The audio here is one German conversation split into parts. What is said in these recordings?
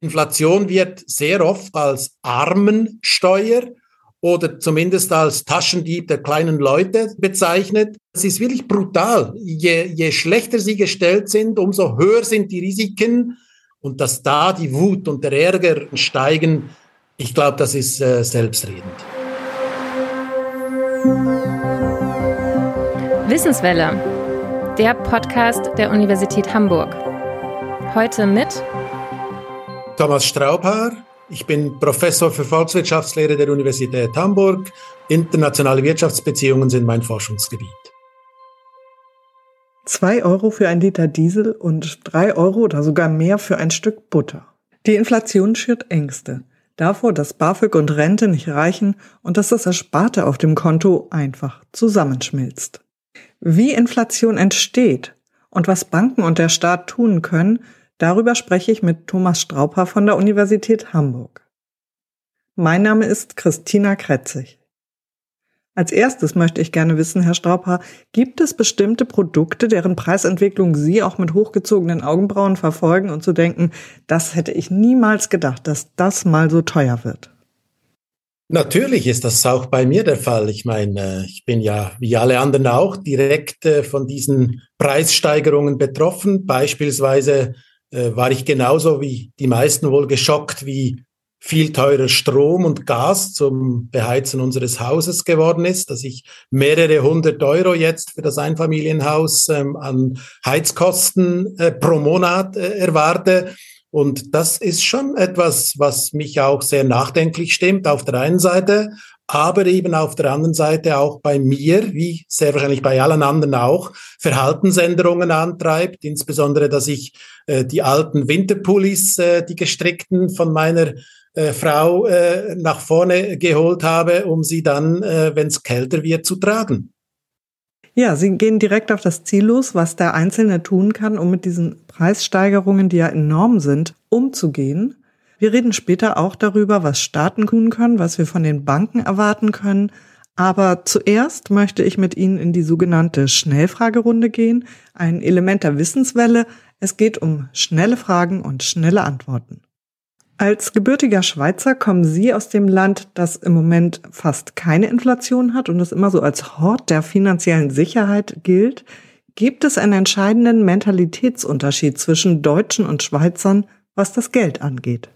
Inflation wird sehr oft als Armensteuer oder zumindest als Taschendieb der kleinen Leute bezeichnet. Es ist wirklich brutal. Je, je schlechter sie gestellt sind, umso höher sind die Risiken. Und dass da die Wut und der Ärger steigen, ich glaube, das ist äh, selbstredend. Wissenswelle, der Podcast der Universität Hamburg. Heute mit Thomas Straubhaar. Ich bin Professor für Volkswirtschaftslehre der Universität Hamburg. Internationale Wirtschaftsbeziehungen sind mein Forschungsgebiet. Zwei Euro für ein Liter Diesel und drei Euro oder sogar mehr für ein Stück Butter. Die Inflation schürt Ängste. Davor, dass BAföG und Rente nicht reichen und dass das Ersparte auf dem Konto einfach zusammenschmilzt. Wie Inflation entsteht und was Banken und der Staat tun können, Darüber spreche ich mit Thomas Strauper von der Universität Hamburg. Mein Name ist Christina Kretzig. Als erstes möchte ich gerne wissen, Herr Strauper, gibt es bestimmte Produkte, deren Preisentwicklung Sie auch mit hochgezogenen Augenbrauen verfolgen und zu denken, das hätte ich niemals gedacht, dass das mal so teuer wird? Natürlich ist das auch bei mir der Fall. Ich meine, ich bin ja wie alle anderen auch direkt äh, von diesen Preissteigerungen betroffen. Beispielsweise war ich genauso wie die meisten wohl geschockt, wie viel teurer Strom und Gas zum Beheizen unseres Hauses geworden ist, dass ich mehrere hundert Euro jetzt für das Einfamilienhaus ähm, an Heizkosten äh, pro Monat äh, erwarte. Und das ist schon etwas, was mich auch sehr nachdenklich stimmt auf der einen Seite, aber eben auf der anderen Seite auch bei mir, wie sehr wahrscheinlich bei allen anderen auch, Verhaltensänderungen antreibt, insbesondere, dass ich äh, die alten Winterpullis, äh, die gestrickten von meiner äh, Frau äh, nach vorne geholt habe, um sie dann, äh, wenn es kälter wird, zu tragen. Ja, Sie gehen direkt auf das Ziel los, was der Einzelne tun kann, um mit diesen Preissteigerungen, die ja enorm sind, umzugehen. Wir reden später auch darüber, was Staaten tun können, was wir von den Banken erwarten können. Aber zuerst möchte ich mit Ihnen in die sogenannte Schnellfragerunde gehen, ein Element der Wissenswelle. Es geht um schnelle Fragen und schnelle Antworten. Als gebürtiger Schweizer kommen Sie aus dem Land, das im Moment fast keine Inflation hat und das immer so als Hort der finanziellen Sicherheit gilt. Gibt es einen entscheidenden Mentalitätsunterschied zwischen Deutschen und Schweizern, was das Geld angeht?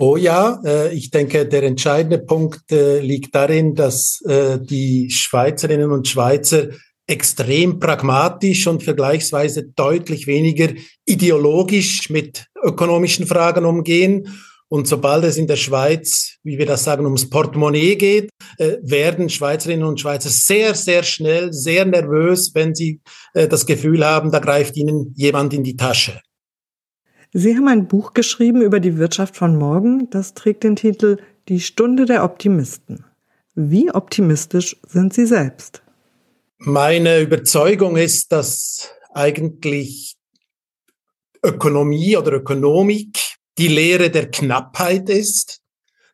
Oh ja, äh, ich denke, der entscheidende Punkt äh, liegt darin, dass äh, die Schweizerinnen und Schweizer extrem pragmatisch und vergleichsweise deutlich weniger ideologisch mit ökonomischen Fragen umgehen. Und sobald es in der Schweiz, wie wir das sagen, ums Portemonnaie geht, werden Schweizerinnen und Schweizer sehr, sehr schnell, sehr nervös, wenn sie das Gefühl haben, da greift ihnen jemand in die Tasche. Sie haben ein Buch geschrieben über die Wirtschaft von morgen. Das trägt den Titel Die Stunde der Optimisten. Wie optimistisch sind Sie selbst? Meine Überzeugung ist, dass eigentlich Ökonomie oder Ökonomik die Lehre der Knappheit ist,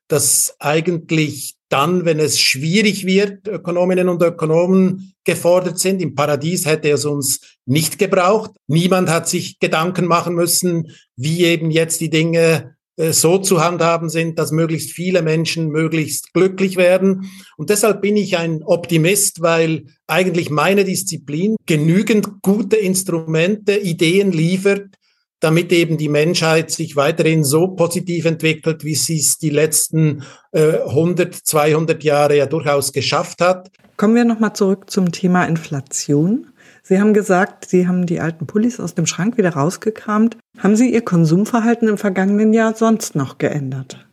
dass eigentlich dann, wenn es schwierig wird, Ökonominnen und Ökonomen gefordert sind. Im Paradies hätte es uns nicht gebraucht. Niemand hat sich Gedanken machen müssen, wie eben jetzt die Dinge äh, so zu handhaben sind, dass möglichst viele Menschen möglichst glücklich werden. Und deshalb bin ich ein Optimist, weil eigentlich meine Disziplin genügend gute Instrumente, Ideen liefert, damit eben die Menschheit sich weiterhin so positiv entwickelt, wie sie es die letzten äh, 100, 200 Jahre ja durchaus geschafft hat. Kommen wir nochmal zurück zum Thema Inflation. Sie haben gesagt, Sie haben die alten Pullis aus dem Schrank wieder rausgekramt. Haben Sie Ihr Konsumverhalten im vergangenen Jahr sonst noch geändert?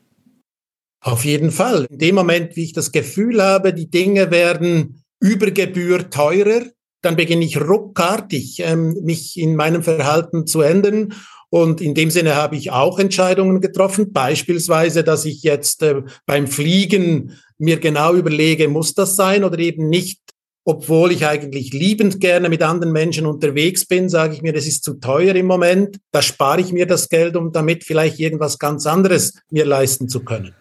Auf jeden Fall. In dem Moment, wie ich das Gefühl habe, die Dinge werden über Gebühr teurer, dann beginne ich ruckartig, ähm, mich in meinem Verhalten zu ändern. Und in dem Sinne habe ich auch Entscheidungen getroffen, beispielsweise, dass ich jetzt äh, beim Fliegen mir genau überlege, muss das sein oder eben nicht. Obwohl ich eigentlich liebend gerne mit anderen Menschen unterwegs bin, sage ich mir, das ist zu teuer im Moment. Da spare ich mir das Geld, um damit vielleicht irgendwas ganz anderes mir leisten zu können.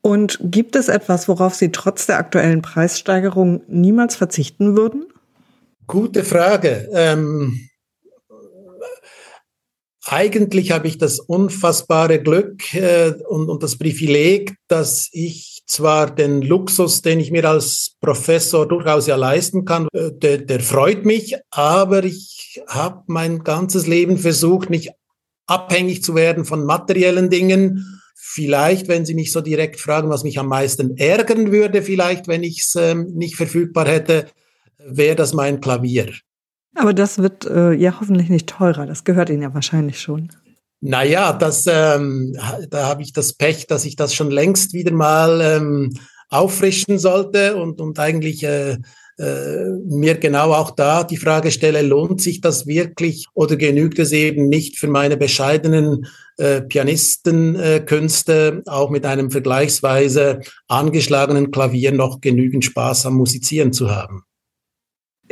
Und gibt es etwas, worauf Sie trotz der aktuellen Preissteigerung niemals verzichten würden? Gute Frage. Ähm, Eigentlich habe ich das unfassbare Glück äh, und, und das Privileg, dass ich zwar den Luxus, den ich mir als Professor durchaus ja leisten kann, äh, der, der freut mich, aber ich habe mein ganzes Leben versucht, nicht abhängig zu werden von materiellen Dingen. Vielleicht, wenn Sie mich so direkt fragen, was mich am meisten ärgern würde, vielleicht, wenn ich es ähm, nicht verfügbar hätte, wäre das mein Klavier. Aber das wird äh, ja hoffentlich nicht teurer. Das gehört Ihnen ja wahrscheinlich schon. Naja, das, ähm, da habe ich das Pech, dass ich das schon längst wieder mal ähm, auffrischen sollte und, und eigentlich äh, äh, mir genau auch da die Frage stelle, lohnt sich das wirklich oder genügt es eben nicht für meine bescheidenen äh, Pianistenkünste, äh, auch mit einem vergleichsweise angeschlagenen Klavier noch genügend Spaß am Musizieren zu haben?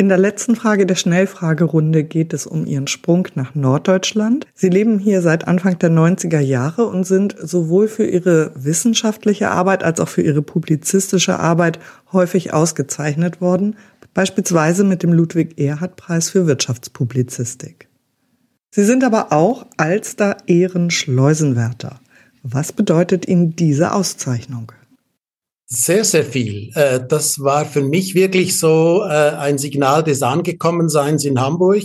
In der letzten Frage der Schnellfragerunde geht es um Ihren Sprung nach Norddeutschland. Sie leben hier seit Anfang der 90er Jahre und sind sowohl für Ihre wissenschaftliche Arbeit als auch für Ihre publizistische Arbeit häufig ausgezeichnet worden, beispielsweise mit dem Ludwig-Erhard-Preis für Wirtschaftspublizistik. Sie sind aber auch Alster Ehrenschleusenwärter. Was bedeutet Ihnen diese Auszeichnung? Sehr, sehr viel. Äh, das war für mich wirklich so äh, ein Signal des Angekommenseins in Hamburg,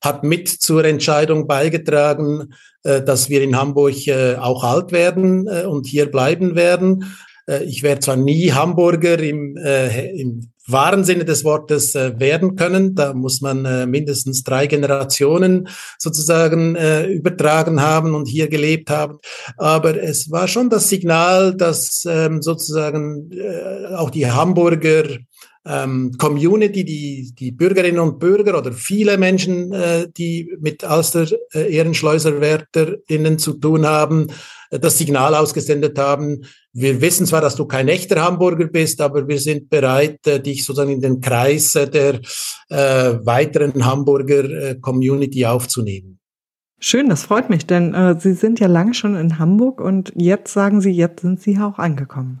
hat mit zur Entscheidung beigetragen, äh, dass wir in Hamburg auch alt werden und hier bleiben werden. Ich werde zwar nie Hamburger im, im wahren Sinne des Wortes äh, werden können. Da muss man äh, mindestens drei Generationen sozusagen äh, übertragen haben und hier gelebt haben. Aber es war schon das Signal, dass ähm, sozusagen äh, auch die Hamburger ähm, Community, die, die Bürgerinnen und Bürger oder viele Menschen, äh, die mit Alster äh, Ehrenschleuserwärterinnen zu tun haben, äh, das Signal ausgesendet haben, wir wissen zwar, dass du kein echter Hamburger bist, aber wir sind bereit, äh, dich sozusagen in den Kreis äh, der äh, weiteren Hamburger äh, Community aufzunehmen. Schön, das freut mich, denn äh, Sie sind ja lange schon in Hamburg und jetzt sagen Sie, jetzt sind Sie auch angekommen.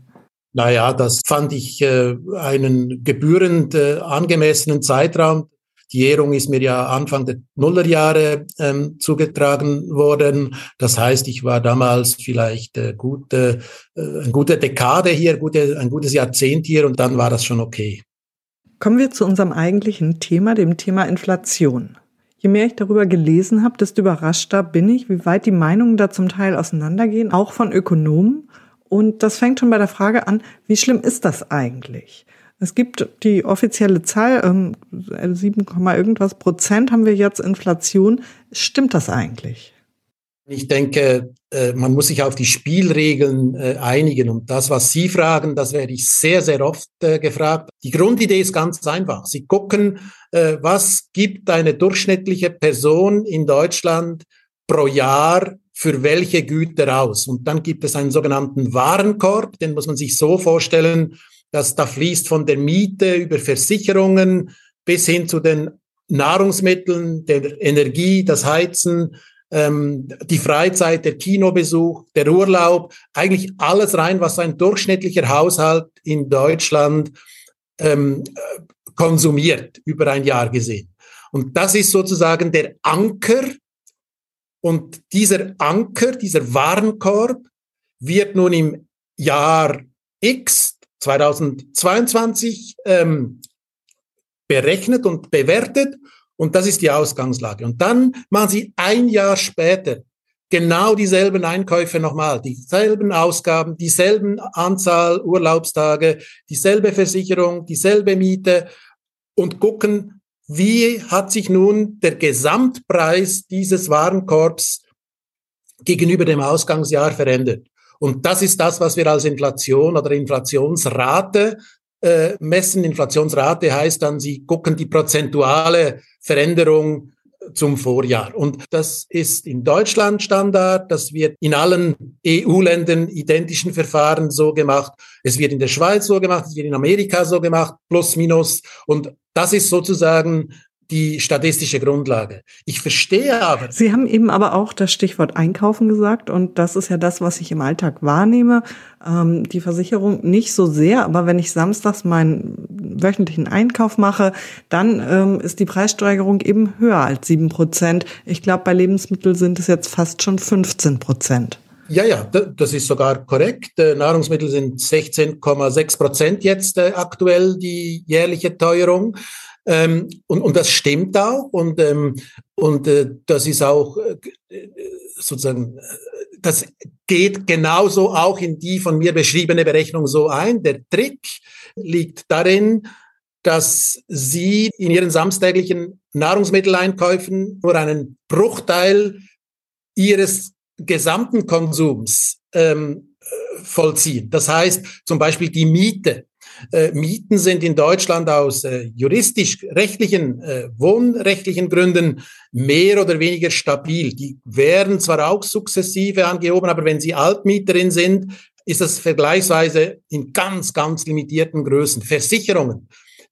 Naja, das fand ich äh, einen gebührend äh, angemessenen Zeitraum. Die Ehrung ist mir ja Anfang der Nullerjahre ähm, zugetragen worden. Das heißt, ich war damals vielleicht äh, gute, äh, eine gute Dekade hier, gute, ein gutes Jahrzehnt hier und dann war das schon okay. Kommen wir zu unserem eigentlichen Thema, dem Thema Inflation. Je mehr ich darüber gelesen habe, desto überraschter bin ich, wie weit die Meinungen da zum Teil auseinandergehen, auch von Ökonomen und das fängt schon bei der Frage an, wie schlimm ist das eigentlich? Es gibt die offizielle Zahl, ähm, 7, irgendwas Prozent haben wir jetzt Inflation. Stimmt das eigentlich? Ich denke, äh, man muss sich auf die Spielregeln äh, einigen. Und das, was Sie fragen, das werde ich sehr, sehr oft äh, gefragt. Die Grundidee ist ganz einfach. Sie gucken, was gibt eine durchschnittliche Person in Deutschland pro Jahr für welche Güter aus. Und dann gibt es einen sogenannten Warenkorb, den muss man sich so vorstellen, dass da fließt von der Miete über Versicherungen bis hin zu den Nahrungsmitteln, der Energie, das Heizen, ähm, die Freizeit, der Kinobesuch, der Urlaub, eigentlich alles rein, was ein durchschnittlicher Haushalt in Deutschland ähm, konsumiert, über ein Jahr gesehen. Und das ist sozusagen der Anker, und dieser Anker, dieser Warenkorb wird nun im Jahr X 2022 ähm, berechnet und bewertet und das ist die Ausgangslage. Und dann machen Sie ein Jahr später genau dieselben Einkäufe nochmal, dieselben Ausgaben, dieselben Anzahl Urlaubstage, dieselbe Versicherung, dieselbe Miete und gucken, wie hat sich nun der Gesamtpreis dieses Warenkorbs gegenüber dem Ausgangsjahr verändert? Und das ist das, was wir als Inflation oder Inflationsrate äh, messen. Inflationsrate heißt dann, Sie gucken die prozentuale Veränderung zum Vorjahr. Und das ist in Deutschland Standard, das wird in allen EU-Ländern identischen Verfahren so gemacht. Es wird in der Schweiz so gemacht, es wird in Amerika so gemacht, plus minus. Und das ist sozusagen die statistische Grundlage. Ich verstehe aber. Sie haben eben aber auch das Stichwort Einkaufen gesagt und das ist ja das, was ich im Alltag wahrnehme. Ähm, die Versicherung nicht so sehr, aber wenn ich samstags meinen wöchentlichen Einkauf mache, dann ähm, ist die Preissteigerung eben höher als sieben Prozent. Ich glaube, bei Lebensmitteln sind es jetzt fast schon 15 Prozent. Ja, ja, das ist sogar korrekt. Äh, Nahrungsmittel sind 16,6 Prozent jetzt äh, aktuell die jährliche Teuerung. Ähm, und, und das stimmt auch. Und, ähm, und äh, das ist auch äh, sozusagen, das geht genauso auch in die von mir beschriebene Berechnung so ein. Der Trick liegt darin, dass Sie in Ihren samstäglichen Nahrungsmitteleinkäufen nur einen Bruchteil Ihres gesamten Konsums ähm, vollziehen. Das heißt zum Beispiel die Miete. Äh, Mieten sind in Deutschland aus äh, juristisch-rechtlichen, äh, wohnrechtlichen Gründen mehr oder weniger stabil. Die werden zwar auch sukzessive angehoben, aber wenn Sie Altmieterin sind, ist das vergleichsweise in ganz, ganz limitierten Größen. Versicherungen,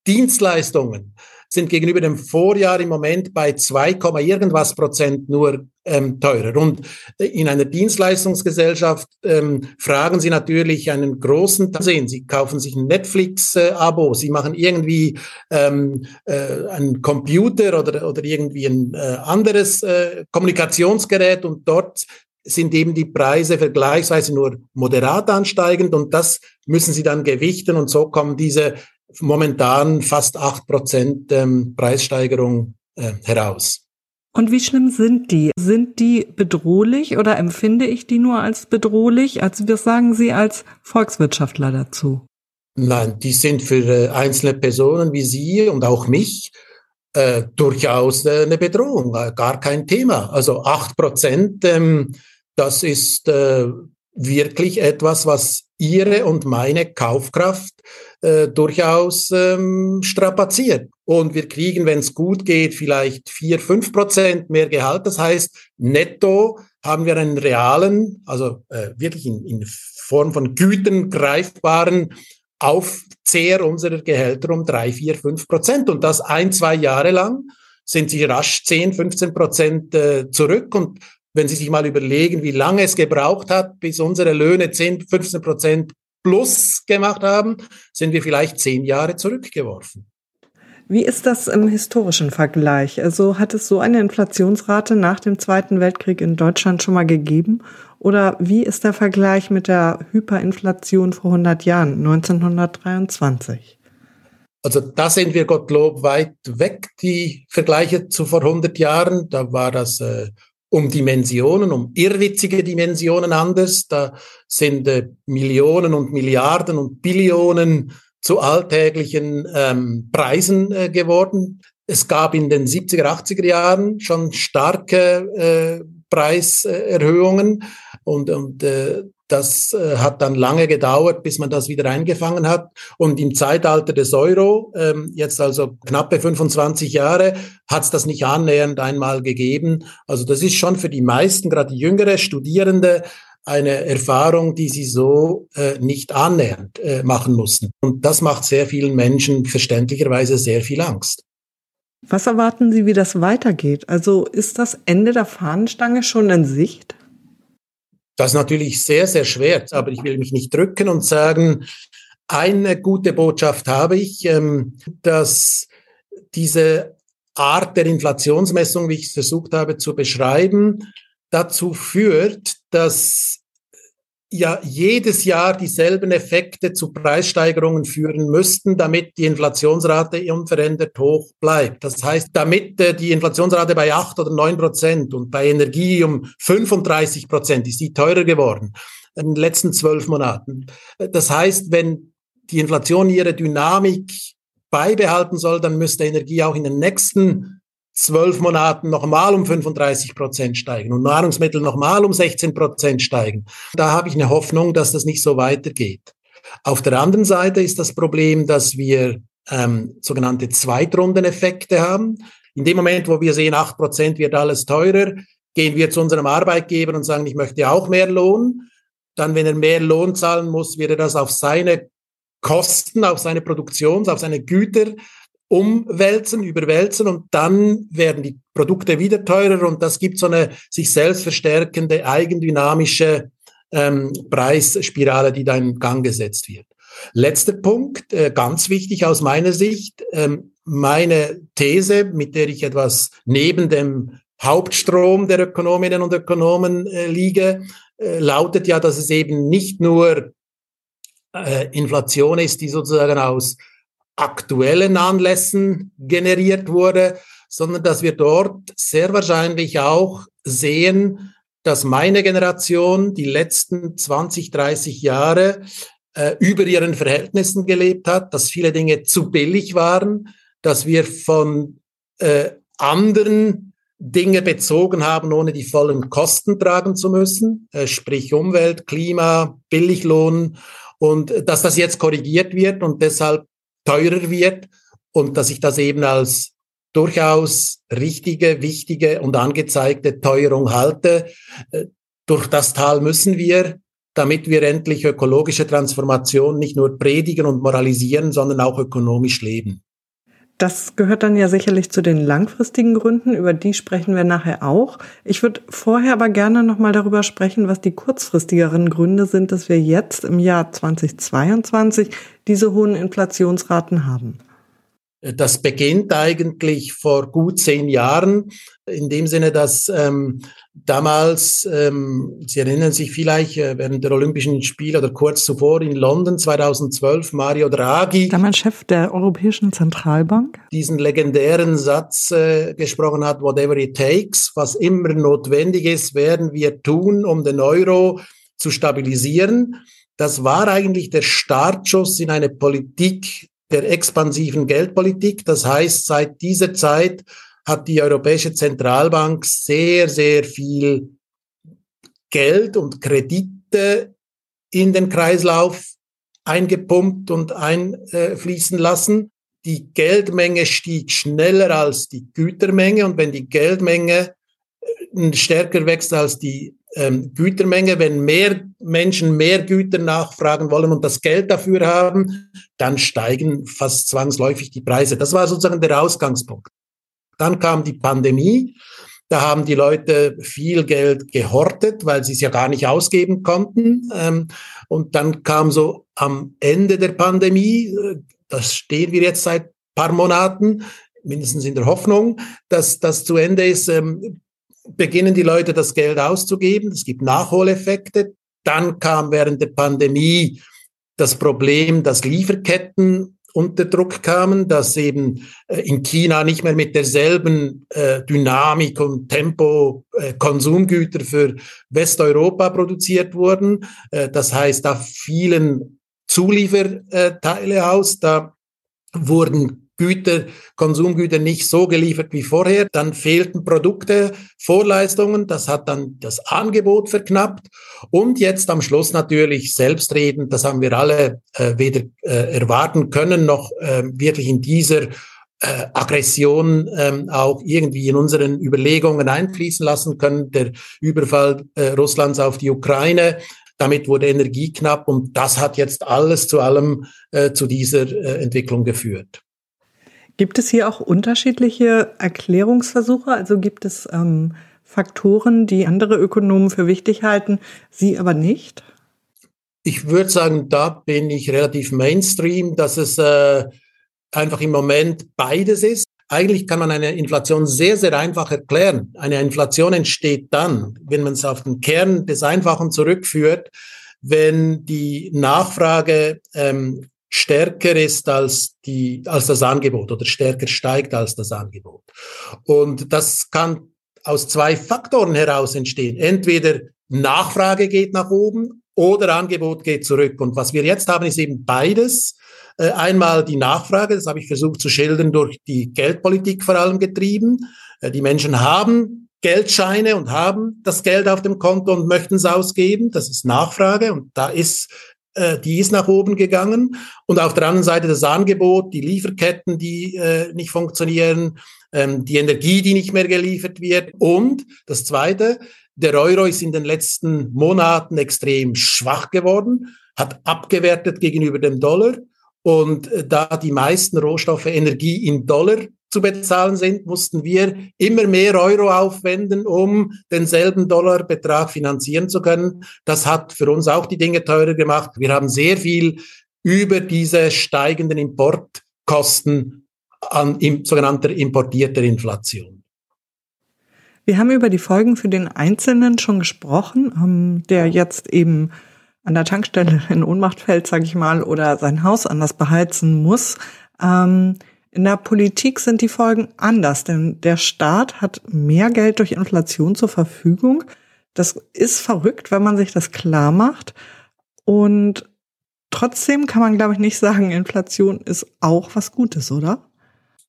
Dienstleistungen, sind gegenüber dem Vorjahr im Moment bei 2, irgendwas Prozent nur ähm, teurer. Und äh, in einer Dienstleistungsgesellschaft ähm, fragen Sie natürlich einen großen Sehen. Sie kaufen sich ein Netflix-Abo, Sie machen irgendwie ähm, äh, einen Computer oder, oder irgendwie ein äh, anderes äh, Kommunikationsgerät und dort sind eben die Preise vergleichsweise nur moderat ansteigend und das müssen Sie dann gewichten und so kommen diese momentan fast acht Prozent ähm, Preissteigerung äh, heraus. Und wie schlimm sind die? Sind die bedrohlich oder empfinde ich die nur als bedrohlich? Also was sagen Sie als Volkswirtschaftler dazu? Nein, die sind für äh, einzelne Personen wie Sie und auch mich äh, durchaus äh, eine Bedrohung, gar kein Thema. Also acht Prozent, ähm, das ist äh, wirklich etwas, was Ihre und meine Kaufkraft äh, durchaus ähm, strapaziert. Und wir kriegen, wenn es gut geht, vielleicht vier, fünf Prozent mehr Gehalt. Das heißt, netto haben wir einen realen, also äh, wirklich in, in Form von Gütern greifbaren Aufzehr unserer Gehälter um drei, vier, fünf Prozent. Und das ein, zwei Jahre lang sind sie rasch 10, 15 Prozent äh, zurück. Und wenn Sie sich mal überlegen, wie lange es gebraucht hat, bis unsere Löhne 10, 15 Prozent plus gemacht haben, sind wir vielleicht zehn Jahre zurückgeworfen. Wie ist das im historischen Vergleich? Also hat es so eine Inflationsrate nach dem Zweiten Weltkrieg in Deutschland schon mal gegeben? Oder wie ist der Vergleich mit der Hyperinflation vor 100 Jahren, 1923? Also da sind wir Gottlob weit weg, die Vergleiche zu vor 100 Jahren. Da war das äh, um Dimensionen, um irrwitzige Dimensionen anders. Da sind äh, Millionen und Milliarden und Billionen zu alltäglichen ähm, Preisen äh, geworden. Es gab in den 70er, 80er Jahren schon starke äh, Preiserhöhungen und, und äh, das äh, hat dann lange gedauert, bis man das wieder eingefangen hat. Und im Zeitalter des Euro, ähm, jetzt also knappe 25 Jahre, hat es das nicht annähernd einmal gegeben. Also das ist schon für die meisten, gerade jüngere Studierende, eine Erfahrung, die sie so äh, nicht annähernd äh, machen mussten. Und das macht sehr vielen Menschen verständlicherweise sehr viel Angst. Was erwarten Sie, wie das weitergeht? Also ist das Ende der Fahnenstange schon in Sicht? Das ist natürlich sehr, sehr schwer, aber ich will mich nicht drücken und sagen, eine gute Botschaft habe ich, ähm, dass diese Art der Inflationsmessung, wie ich es versucht habe zu beschreiben, dazu führt, dass ja jedes Jahr dieselben Effekte zu Preissteigerungen führen müssten, damit die Inflationsrate unverändert hoch bleibt. Das heißt, damit äh, die Inflationsrate bei acht oder neun Prozent und bei Energie um 35 Prozent ist die teurer geworden in den letzten zwölf Monaten. Das heißt, wenn die Inflation ihre Dynamik beibehalten soll, dann müsste Energie auch in den nächsten zwölf Monaten nochmal um 35 Prozent steigen und Nahrungsmittel nochmal um 16 Prozent steigen. Da habe ich eine Hoffnung, dass das nicht so weitergeht. Auf der anderen Seite ist das Problem, dass wir ähm, sogenannte Zweitrundeneffekte haben. In dem Moment, wo wir sehen, acht Prozent wird alles teurer, gehen wir zu unserem Arbeitgeber und sagen, ich möchte auch mehr Lohn. Dann, wenn er mehr Lohn zahlen muss, wird er das auf seine Kosten, auf seine Produktions, auf seine Güter umwälzen, überwälzen und dann werden die Produkte wieder teurer und das gibt so eine sich selbst verstärkende, eigendynamische ähm, Preisspirale, die da in Gang gesetzt wird. Letzter Punkt, äh, ganz wichtig aus meiner Sicht, ähm, meine These, mit der ich etwas neben dem Hauptstrom der Ökonominnen und Ökonomen äh, liege, äh, lautet ja, dass es eben nicht nur äh, Inflation ist, die sozusagen aus aktuellen Anlässen generiert wurde, sondern dass wir dort sehr wahrscheinlich auch sehen, dass meine Generation die letzten 20, 30 Jahre äh, über ihren Verhältnissen gelebt hat, dass viele Dinge zu billig waren, dass wir von äh, anderen Dinge bezogen haben, ohne die vollen Kosten tragen zu müssen, äh, sprich Umwelt, Klima, Billiglohn und dass das jetzt korrigiert wird und deshalb teurer wird und dass ich das eben als durchaus richtige, wichtige und angezeigte Teuerung halte. Äh, durch das Tal müssen wir, damit wir endlich ökologische Transformation nicht nur predigen und moralisieren, sondern auch ökonomisch leben. Das gehört dann ja sicherlich zu den langfristigen Gründen, über die sprechen wir nachher auch. Ich würde vorher aber gerne nochmal darüber sprechen, was die kurzfristigeren Gründe sind, dass wir jetzt im Jahr 2022 diese hohen Inflationsraten haben. Das beginnt eigentlich vor gut zehn Jahren, in dem Sinne, dass ähm, damals, ähm, Sie erinnern sich vielleicht, äh, während der Olympischen Spiele oder kurz zuvor in London 2012, Mario Draghi. Damals Chef der Europäischen Zentralbank. Diesen legendären Satz äh, gesprochen hat, whatever it takes, was immer notwendig ist, werden wir tun, um den Euro zu stabilisieren. Das war eigentlich der Startschuss in eine Politik der expansiven Geldpolitik. Das heißt, seit dieser Zeit hat die Europäische Zentralbank sehr, sehr viel Geld und Kredite in den Kreislauf eingepumpt und einfließen lassen. Die Geldmenge stieg schneller als die Gütermenge und wenn die Geldmenge äh, stärker wächst als die ähm, Gütermenge. Wenn mehr Menschen mehr Güter nachfragen wollen und das Geld dafür haben, dann steigen fast zwangsläufig die Preise. Das war sozusagen der Ausgangspunkt. Dann kam die Pandemie. Da haben die Leute viel Geld gehortet, weil sie es ja gar nicht ausgeben konnten. Ähm, und dann kam so am Ende der Pandemie, äh, das stehen wir jetzt seit paar Monaten, mindestens in der Hoffnung, dass das zu Ende ist, ähm, beginnen die Leute das Geld auszugeben. Es gibt Nachholeffekte. Dann kam während der Pandemie das Problem, dass Lieferketten unter Druck kamen, dass eben äh, in China nicht mehr mit derselben äh, Dynamik und Tempo äh, Konsumgüter für Westeuropa produziert wurden. Das heißt, da fielen Zulieferteile aus, da wurden Güter, Konsumgüter nicht so geliefert wie vorher. Dann fehlten Produkte, Vorleistungen. Das hat dann das Angebot verknappt. Und jetzt am Schluss natürlich selbstredend. Das haben wir alle äh, weder äh, erwarten können, noch äh, wirklich in dieser äh, Aggression ähm, auch irgendwie in unseren Überlegungen einfließen lassen können. Der Überfall äh, Russlands auf die Ukraine, damit wurde Energie knapp und das hat jetzt alles zu allem äh, zu dieser äh, Entwicklung geführt. Gibt es hier auch unterschiedliche Erklärungsversuche? Also gibt es ähm, Faktoren, die andere Ökonomen für wichtig halten, Sie aber nicht? Ich würde sagen, da bin ich relativ Mainstream, dass es äh, einfach im Moment beides ist. Eigentlich kann man eine Inflation sehr, sehr einfach erklären. Eine Inflation entsteht dann, wenn man es auf den Kern des Einfachen zurückführt, wenn die Nachfrage ähm, stärker ist als die, als das Angebot oder stärker steigt als das Angebot. Und das kann aus zwei Faktoren heraus entstehen. Entweder Nachfrage geht nach oben oder Angebot geht zurück. Und was wir jetzt haben, ist eben beides. Äh, einmal die Nachfrage, das habe ich versucht zu schildern, durch die Geldpolitik vor allem getrieben. Äh, die Menschen haben Geldscheine und haben das Geld auf dem Konto und möchten es ausgeben. Das ist Nachfrage und da ist äh, die ist nach oben gegangen. Und auf der anderen Seite das Angebot, die Lieferketten, die äh, nicht funktionieren, ähm, die Energie, die nicht mehr geliefert wird. Und das Zweite, der Euro ist in den letzten Monaten extrem schwach geworden, hat abgewertet gegenüber dem Dollar. Und äh, da die meisten Rohstoffe Energie in Dollar zu bezahlen sind, mussten wir immer mehr Euro aufwenden, um denselben Dollarbetrag finanzieren zu können. Das hat für uns auch die Dinge teurer gemacht. Wir haben sehr viel über diese steigenden Importkosten an im, sogenannter importierter Inflation. Wir haben über die Folgen für den Einzelnen schon gesprochen, ähm, der jetzt eben an der Tankstelle in Ohnmacht fällt, sage ich mal, oder sein Haus anders beheizen muss. Ähm, in der Politik sind die Folgen anders, denn der Staat hat mehr Geld durch Inflation zur Verfügung. Das ist verrückt, wenn man sich das klar macht. Und trotzdem kann man, glaube ich, nicht sagen, Inflation ist auch was Gutes, oder?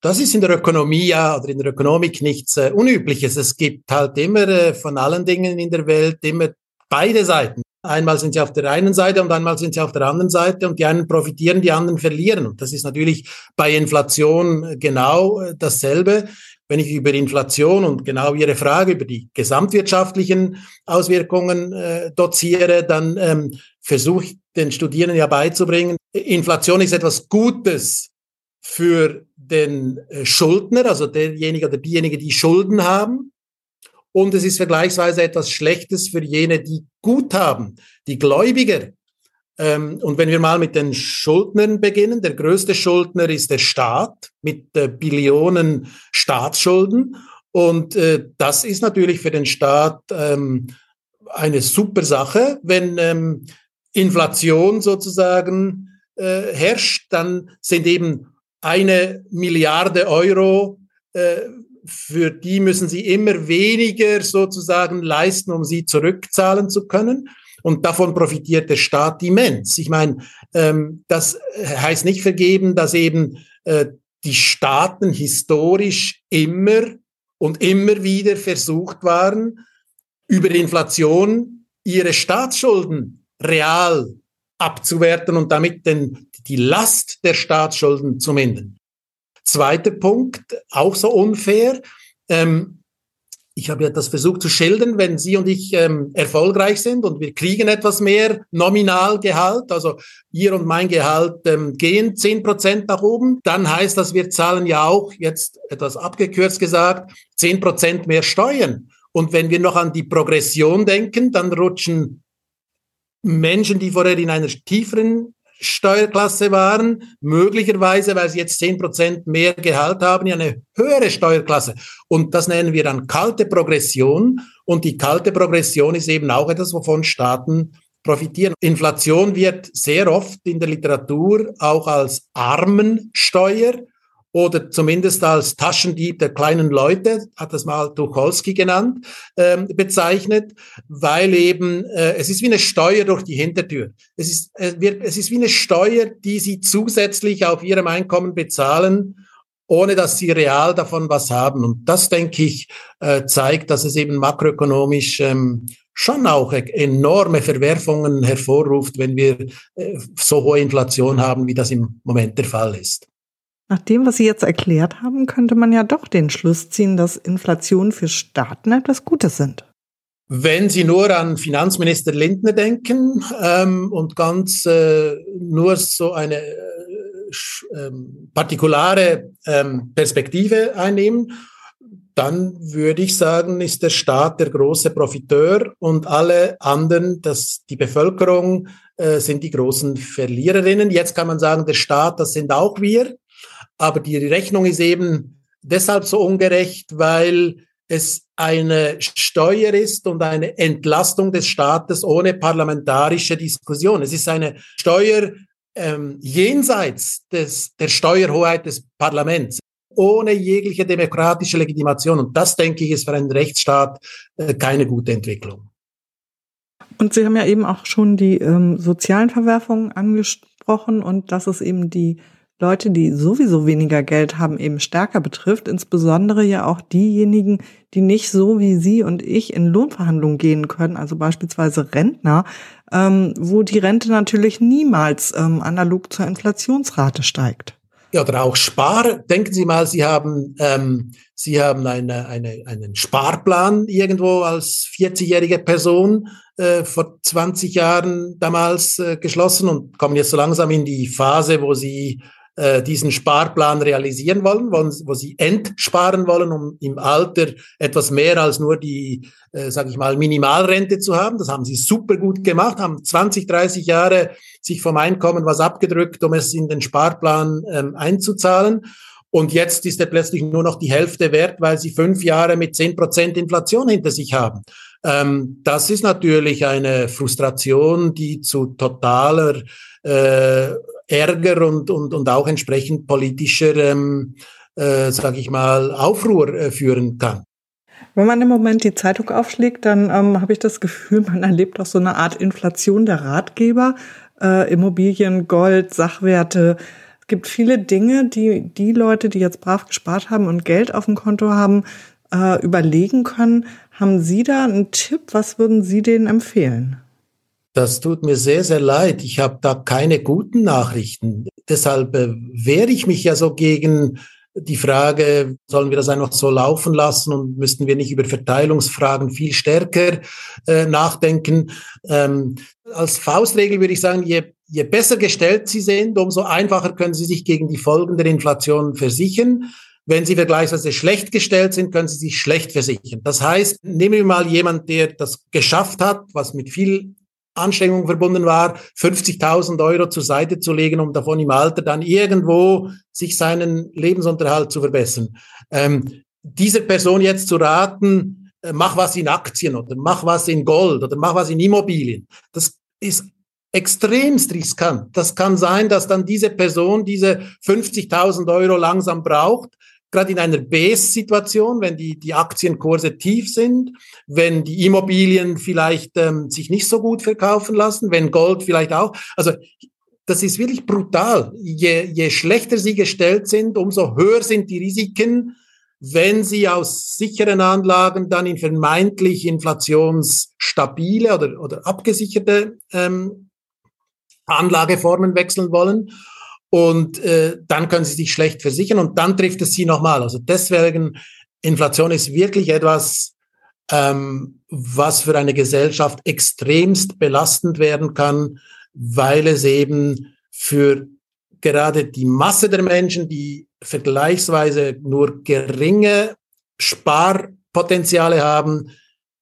Das ist in der Ökonomie ja oder in der Ökonomik nichts äh, Unübliches. Es gibt halt immer äh, von allen Dingen in der Welt immer beide Seiten. Einmal sind sie auf der einen Seite und einmal sind sie auf der anderen Seite und die einen profitieren, die anderen verlieren. Und das ist natürlich bei Inflation genau äh, dasselbe. Wenn ich über Inflation und genau Ihre Frage über die gesamtwirtschaftlichen Auswirkungen äh, doziere, dann ähm, versuche ich den Studierenden ja beizubringen, Inflation ist etwas Gutes für den äh, Schuldner, also derjenige oder diejenige, die Schulden haben und es ist vergleichsweise etwas Schlechtes für jene, die gut haben, die Gläubiger. Ähm, und wenn wir mal mit den Schuldnern beginnen, der größte Schuldner ist der Staat mit äh, Billionen Staatsschulden. Und äh, das ist natürlich für den Staat ähm, eine super Sache, wenn ähm, Inflation sozusagen äh, herrscht, dann sind eben eine Milliarde Euro äh, für die müssen sie immer weniger sozusagen leisten, um sie zurückzahlen zu können. Und davon profitiert der Staat immens. Ich meine, ähm, das heißt nicht vergeben, dass eben äh, die Staaten historisch immer und immer wieder versucht waren, über Inflation ihre Staatsschulden real abzuwerten und damit den, die Last der Staatsschulden zu mindern. Zweiter Punkt, auch so unfair. Ähm, ich habe ja das versucht zu schildern, wenn Sie und ich ähm, erfolgreich sind und wir kriegen etwas mehr Nominalgehalt, also Ihr und mein Gehalt ähm, gehen zehn Prozent nach oben, dann heißt das, wir zahlen ja auch, jetzt etwas abgekürzt gesagt, zehn Prozent mehr Steuern. Und wenn wir noch an die Progression denken, dann rutschen Menschen, die vorher in einer tieferen Steuerklasse waren, möglicherweise, weil sie jetzt zehn Prozent mehr Gehalt haben, eine höhere Steuerklasse. Und das nennen wir dann kalte Progression. Und die kalte Progression ist eben auch etwas, wovon Staaten profitieren. Inflation wird sehr oft in der Literatur auch als Armensteuer oder zumindest als Taschendieb der kleinen Leute, hat das mal Tucholsky genannt, ähm, bezeichnet, weil eben äh, es ist wie eine Steuer durch die Hintertür. Es ist, äh, wird, es ist wie eine Steuer, die sie zusätzlich auf ihrem Einkommen bezahlen, ohne dass sie real davon was haben. Und das, denke ich, äh, zeigt, dass es eben makroökonomisch ähm, schon auch e-, enorme Verwerfungen hervorruft, wenn wir äh, so hohe Inflation haben, wie das im Moment der Fall ist. Nach dem, was Sie jetzt erklärt haben, könnte man ja doch den Schluss ziehen, dass Inflation für Staaten etwas Gutes sind. Wenn Sie nur an Finanzminister Lindner denken ähm, und ganz äh, nur so eine äh, ähm, partikulare ähm, Perspektive einnehmen, dann würde ich sagen, ist der Staat der große Profiteur und alle anderen, dass die Bevölkerung äh, sind die großen Verliererinnen. Jetzt kann man sagen, der Staat, das sind auch wir. Aber die Rechnung ist eben deshalb so ungerecht, weil es eine Steuer ist und eine Entlastung des Staates ohne parlamentarische Diskussion. Es ist eine Steuer ähm, jenseits des, der Steuerhoheit des Parlaments, ohne jegliche demokratische Legitimation. Und das, denke ich, ist für einen Rechtsstaat äh, keine gute Entwicklung. Und Sie haben ja eben auch schon die ähm, sozialen Verwerfungen angesprochen und dass es eben die Leute, die sowieso weniger Geld haben, eben stärker betrifft, insbesondere ja auch diejenigen, die nicht so wie Sie und ich in Lohnverhandlungen gehen können, also beispielsweise Rentner, ähm, wo die Rente natürlich niemals ähm, analog zur Inflationsrate steigt. Ja, oder auch Spar. Denken Sie mal, Sie haben, ähm, Sie haben eine, eine, einen Sparplan irgendwo als 40-jährige Person äh, vor 20 Jahren damals äh, geschlossen und kommen jetzt so langsam in die Phase, wo Sie äh, diesen Sparplan realisieren wollen, wo, wo sie entsparen wollen, um im Alter etwas mehr als nur die, äh, sage ich mal, Minimalrente zu haben. Das haben sie super gut gemacht, haben 20, 30 Jahre sich vom Einkommen was abgedrückt, um es in den Sparplan ähm, einzuzahlen. Und jetzt ist er plötzlich nur noch die Hälfte wert, weil sie fünf Jahre mit zehn Prozent Inflation hinter sich haben. Ähm, das ist natürlich eine Frustration, die zu totaler äh, Ärger und, und, und auch entsprechend politischer, ähm, äh, sage ich mal, Aufruhr äh, führen kann. Wenn man im Moment die Zeitung aufschlägt, dann ähm, habe ich das Gefühl, man erlebt auch so eine Art Inflation der Ratgeber, äh, Immobilien, Gold, Sachwerte. Es gibt viele Dinge, die die Leute, die jetzt brav gespart haben und Geld auf dem Konto haben, äh, überlegen können. Haben Sie da einen Tipp? Was würden Sie denen empfehlen? Das tut mir sehr, sehr leid. Ich habe da keine guten Nachrichten. Deshalb äh, wehre ich mich ja so gegen die Frage, sollen wir das einfach so laufen lassen und müssten wir nicht über Verteilungsfragen viel stärker äh, nachdenken? Ähm, als Faustregel würde ich sagen, je, je besser gestellt Sie sind, umso einfacher können Sie sich gegen die Folgen der Inflation versichern. Wenn Sie vergleichsweise schlecht gestellt sind, können Sie sich schlecht versichern. Das heißt, nehmen wir mal jemand, der das geschafft hat, was mit viel Anstrengung verbunden war, 50.000 Euro zur Seite zu legen, um davon im Alter dann irgendwo sich seinen Lebensunterhalt zu verbessern. Ähm, dieser Person jetzt zu raten, äh, mach was in Aktien oder mach was in Gold oder mach was in Immobilien, das ist extremst riskant. Das kann sein, dass dann diese Person diese 50.000 Euro langsam braucht, gerade in einer Base-Situation, wenn die, die Aktienkurse tief sind, wenn die Immobilien vielleicht ähm, sich nicht so gut verkaufen lassen, wenn Gold vielleicht auch. Also das ist wirklich brutal. Je, je schlechter sie gestellt sind, umso höher sind die Risiken, wenn sie aus sicheren Anlagen dann in vermeintlich inflationsstabile oder, oder abgesicherte ähm, Anlageformen wechseln wollen. Und äh, dann können sie sich schlecht versichern und dann trifft es sie nochmal. Also deswegen, Inflation ist wirklich etwas, ähm, was für eine Gesellschaft extremst belastend werden kann, weil es eben für gerade die Masse der Menschen, die vergleichsweise nur geringe Sparpotenziale haben,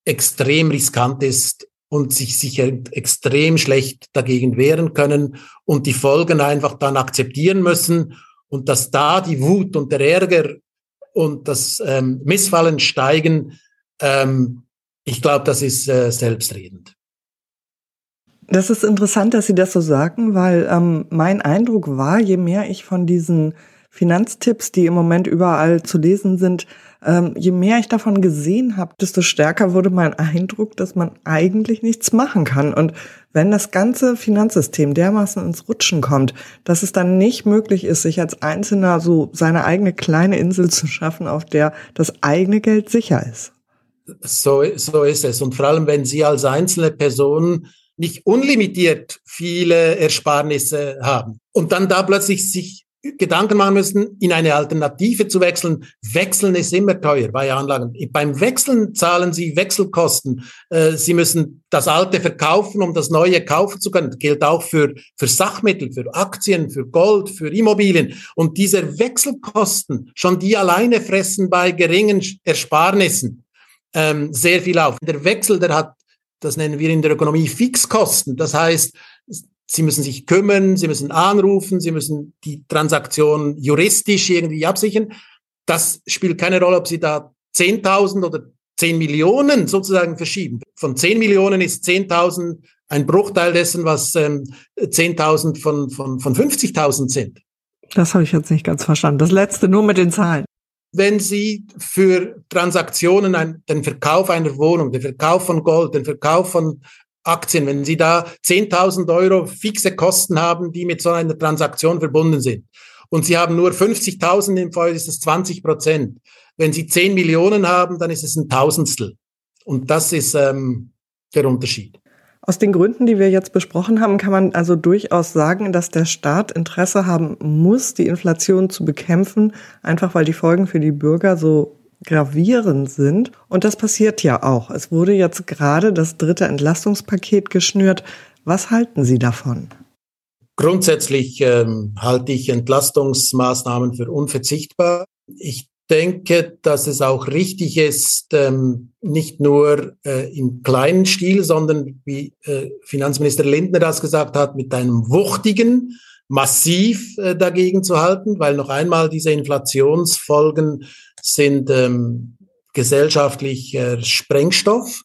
extrem riskant ist und sich sicher extrem schlecht dagegen wehren können und die Folgen einfach dann akzeptieren müssen und dass da die Wut und der Ärger und das ähm, Missfallen steigen, ähm, ich glaube, das ist äh, selbstredend. Das ist interessant, dass Sie das so sagen, weil ähm, mein Eindruck war, je mehr ich von diesen Finanztipps, die im Moment überall zu lesen sind, ähm, je mehr ich davon gesehen habe, desto stärker wurde mein Eindruck, dass man eigentlich nichts machen kann. Und wenn das ganze Finanzsystem dermaßen ins Rutschen kommt, dass es dann nicht möglich ist, sich als Einzelner so seine eigene kleine Insel zu schaffen, auf der das eigene Geld sicher ist. So, so ist es. Und vor allem, wenn Sie als einzelne Person nicht unlimitiert viele Ersparnisse haben und dann da plötzlich sich Gedanken machen müssen, in eine Alternative zu wechseln. Wechseln ist immer teuer bei Anlagen. Beim Wechseln zahlen Sie Wechselkosten. Äh, Sie müssen das Alte verkaufen, um das Neue kaufen zu können. Das gilt auch für, für Sachmittel, für Aktien, für Gold, für Immobilien. Und diese Wechselkosten, schon die alleine fressen bei geringen Ersparnissen ähm, sehr viel auf. Der Wechsel, der hat, das nennen wir in der Ökonomie Fixkosten. Das heißt, Sie müssen sich kümmern, Sie müssen anrufen, Sie müssen die Transaktion juristisch irgendwie absichern. Das spielt keine Rolle, ob Sie da 10.000 oder 10 Millionen sozusagen verschieben. Von 10 Millionen ist 10.000 ein Bruchteil dessen, was ähm, 10.000 von, von, von 50.000 sind. Das habe ich jetzt nicht ganz verstanden. Das letzte nur mit den Zahlen. Wenn Sie für Transaktionen ein, den Verkauf einer Wohnung, den Verkauf von Gold, den Verkauf von Aktien, wenn Sie da 10.000 Euro fixe Kosten haben, die mit so einer Transaktion verbunden sind und Sie haben nur 50.000 im Fall, ist es 20 Prozent. Wenn Sie 10 Millionen haben, dann ist es ein Tausendstel. Und das ist ähm, der Unterschied. Aus den Gründen, die wir jetzt besprochen haben, kann man also durchaus sagen, dass der Staat Interesse haben muss, die Inflation zu bekämpfen, einfach weil die Folgen für die Bürger so gravierend sind. Und das passiert ja auch. Es wurde jetzt gerade das dritte Entlastungspaket geschnürt. Was halten Sie davon? Grundsätzlich ähm, halte ich Entlastungsmaßnahmen für unverzichtbar. Ich denke, dass es auch richtig ist, ähm, nicht nur äh, im kleinen Stil, sondern wie äh, Finanzminister Lindner das gesagt hat, mit einem wuchtigen, massiv äh, dagegen zu halten, weil noch einmal diese Inflationsfolgen sind ähm, gesellschaftlich äh, Sprengstoff.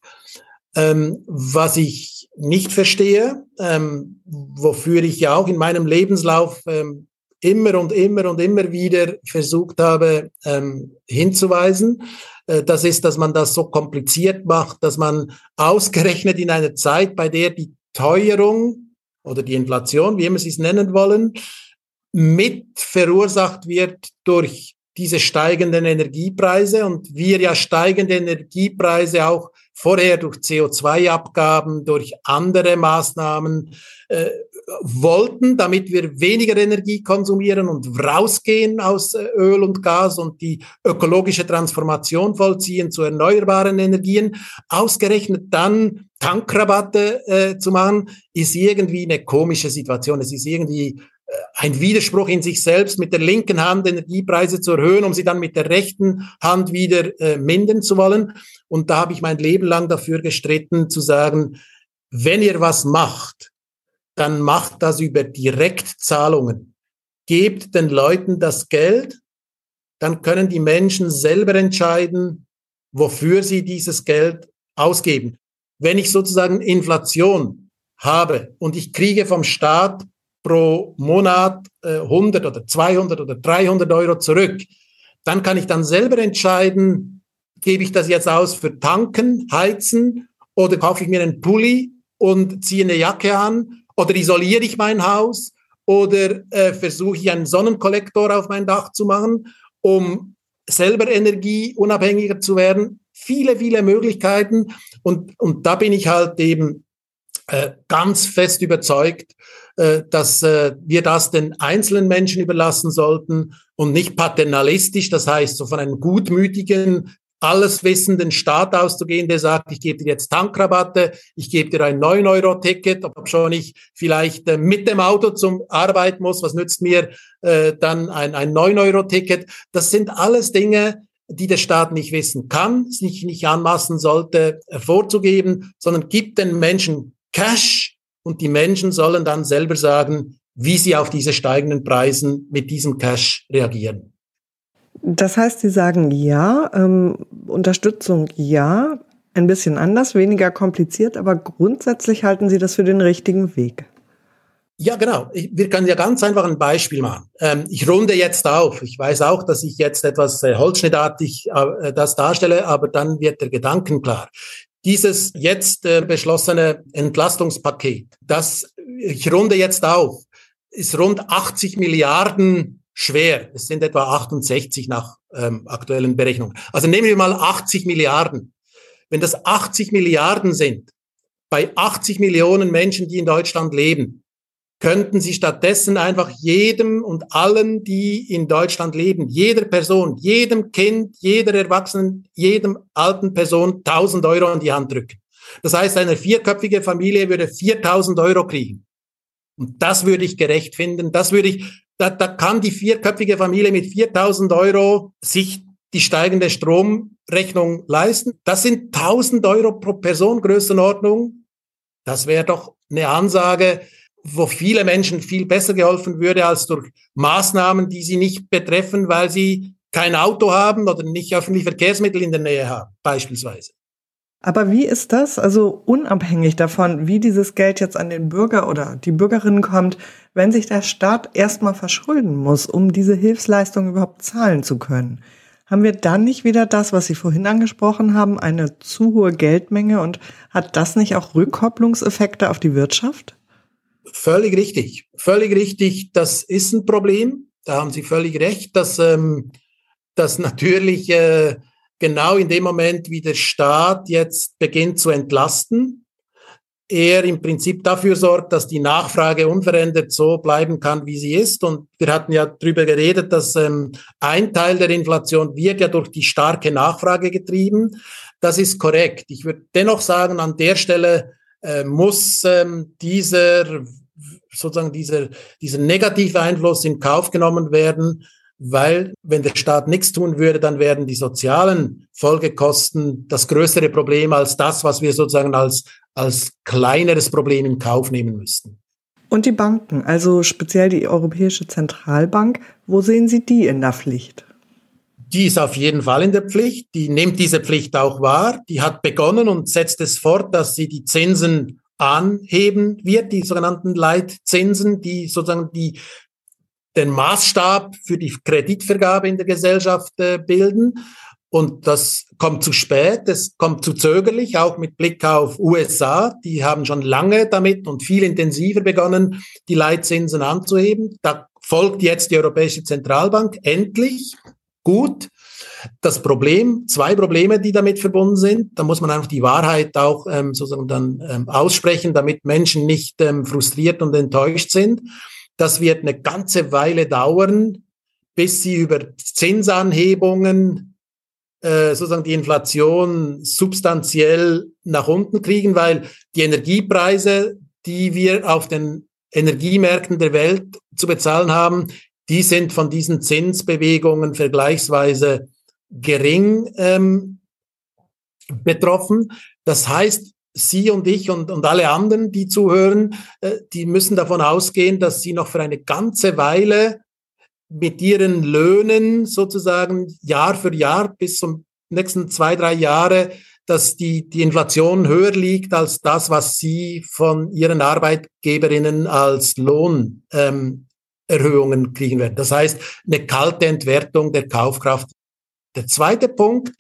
Ähm, was ich nicht verstehe, ähm, wofür ich ja auch in meinem Lebenslauf ähm, immer und immer und immer wieder versucht habe ähm, hinzuweisen. Äh, das ist, dass man das so kompliziert macht, dass man ausgerechnet in einer Zeit, bei der die Teuerung oder die Inflation, wie immer Sie es nennen wollen, mit verursacht wird durch diese steigenden Energiepreise und wir ja steigende Energiepreise auch vorher durch CO2-Abgaben, durch andere Maßnahmen äh, wollten, damit wir weniger Energie konsumieren und rausgehen aus äh, Öl und Gas und die ökologische Transformation vollziehen zu erneuerbaren Energien, ausgerechnet dann Tankrabatte äh, zu machen, ist irgendwie eine komische Situation. Es ist irgendwie ein Widerspruch in sich selbst, mit der linken Hand Energiepreise zu erhöhen, um sie dann mit der rechten Hand wieder äh, mindern zu wollen. Und da habe ich mein Leben lang dafür gestritten, zu sagen, wenn ihr was macht, dann macht das über Direktzahlungen. Gebt den Leuten das Geld, dann können die Menschen selber entscheiden, wofür sie dieses Geld ausgeben. Wenn ich sozusagen Inflation habe und ich kriege vom Staat pro Monat äh, 100 oder 200 oder 300 Euro zurück, dann kann ich dann selber entscheiden, gebe ich das jetzt aus für Tanken, Heizen oder kaufe ich mir einen Pulli und ziehe eine Jacke an oder isoliere ich mein Haus oder äh, versuche ich einen Sonnenkollektor auf mein Dach zu machen, um selber energieunabhängiger zu werden. Viele, viele Möglichkeiten. Und, und da bin ich halt eben äh, ganz fest überzeugt, äh, dass äh, wir das den einzelnen Menschen überlassen sollten und nicht paternalistisch, das heißt so von einem gutmütigen, alles wissenden Staat auszugehen, der sagt, ich gebe dir jetzt Tankrabatte, ich gebe dir ein 9-Euro-Ticket, ob schon ich vielleicht äh, mit dem Auto zum Arbeit muss, was nützt mir äh, dann ein, ein 9-Euro-Ticket? Das sind alles Dinge, die der Staat nicht wissen kann, sich nicht anmaßen sollte, äh, vorzugeben, sondern gibt den Menschen Cash, und die Menschen sollen dann selber sagen, wie sie auf diese steigenden Preisen mit diesem Cash reagieren. Das heißt, Sie sagen ja, ähm, Unterstützung ja, ein bisschen anders, weniger kompliziert, aber grundsätzlich halten Sie das für den richtigen Weg. Ja, genau. Wir können ja ganz einfach ein Beispiel machen. Ähm, ich runde jetzt auf. Ich weiß auch, dass ich jetzt etwas äh, holzschnittartig äh, das darstelle, aber dann wird der Gedanken klar. Dieses jetzt äh, beschlossene Entlastungspaket, das, ich runde jetzt auf, ist rund 80 Milliarden schwer. Es sind etwa 68 nach ähm, aktuellen Berechnungen. Also nehmen wir mal 80 Milliarden. Wenn das 80 Milliarden sind, bei 80 Millionen Menschen, die in Deutschland leben, könnten sie stattdessen einfach jedem und allen, die in Deutschland leben, jeder Person, jedem Kind, jeder Erwachsenen, jedem alten Person 1000 Euro in die Hand drücken. Das heißt, eine vierköpfige Familie würde 4000 Euro kriegen. Und das würde ich gerecht finden. Das würde ich, da, da kann die vierköpfige Familie mit 4000 Euro sich die steigende Stromrechnung leisten. Das sind 1000 Euro pro Person Größenordnung. Das wäre doch eine Ansage, wo viele Menschen viel besser geholfen würde als durch Maßnahmen, die sie nicht betreffen, weil sie kein Auto haben oder nicht öffentliche Verkehrsmittel in der Nähe haben, beispielsweise. Aber wie ist das, also unabhängig davon, wie dieses Geld jetzt an den Bürger oder die Bürgerinnen kommt, wenn sich der Staat erstmal verschulden muss, um diese Hilfsleistung überhaupt zahlen zu können? Haben wir dann nicht wieder das, was Sie vorhin angesprochen haben, eine zu hohe Geldmenge und hat das nicht auch Rückkopplungseffekte auf die Wirtschaft? Völlig richtig, völlig richtig. Das ist ein Problem. Da haben Sie völlig recht, dass, ähm, dass natürlich äh, genau in dem Moment, wie der Staat jetzt beginnt zu entlasten, er im Prinzip dafür sorgt, dass die Nachfrage unverändert so bleiben kann, wie sie ist. Und wir hatten ja darüber geredet, dass ähm, ein Teil der Inflation wird ja durch die starke Nachfrage getrieben. Das ist korrekt. Ich würde dennoch sagen, an der Stelle äh, muss ähm, dieser sozusagen dieser, dieser negative Einfluss in Kauf genommen werden, weil wenn der Staat nichts tun würde, dann wären die sozialen Folgekosten das größere Problem als das, was wir sozusagen als, als kleineres Problem in Kauf nehmen müssten. Und die Banken, also speziell die Europäische Zentralbank, wo sehen Sie die in der Pflicht? Die ist auf jeden Fall in der Pflicht. Die nimmt diese Pflicht auch wahr. Die hat begonnen und setzt es fort, dass sie die Zinsen anheben wird, die sogenannten Leitzinsen, die sozusagen die den Maßstab für die Kreditvergabe in der Gesellschaft äh, bilden. Und das kommt zu spät, es kommt zu zögerlich, auch mit Blick auf USA. Die haben schon lange damit und viel intensiver begonnen, die Leitzinsen anzuheben. Da folgt jetzt die Europäische Zentralbank endlich. Gut. Das Problem, zwei Probleme, die damit verbunden sind, da muss man einfach die Wahrheit auch ähm, sozusagen dann ähm, aussprechen, damit Menschen nicht ähm, frustriert und enttäuscht sind. Das wird eine ganze Weile dauern, bis sie über Zinsanhebungen äh, sozusagen die Inflation substanziell nach unten kriegen, weil die Energiepreise, die wir auf den Energiemärkten der Welt zu bezahlen haben, die sind von diesen Zinsbewegungen vergleichsweise gering ähm, betroffen. Das heißt, Sie und ich und, und alle anderen, die zuhören, äh, die müssen davon ausgehen, dass sie noch für eine ganze Weile mit ihren Löhnen sozusagen Jahr für Jahr bis zum nächsten zwei, drei Jahre, dass die, die Inflation höher liegt als das, was sie von ihren Arbeitgeberinnen als Lohnerhöhungen ähm, kriegen werden. Das heißt, eine kalte Entwertung der Kaufkraft. Der zweite Punkt,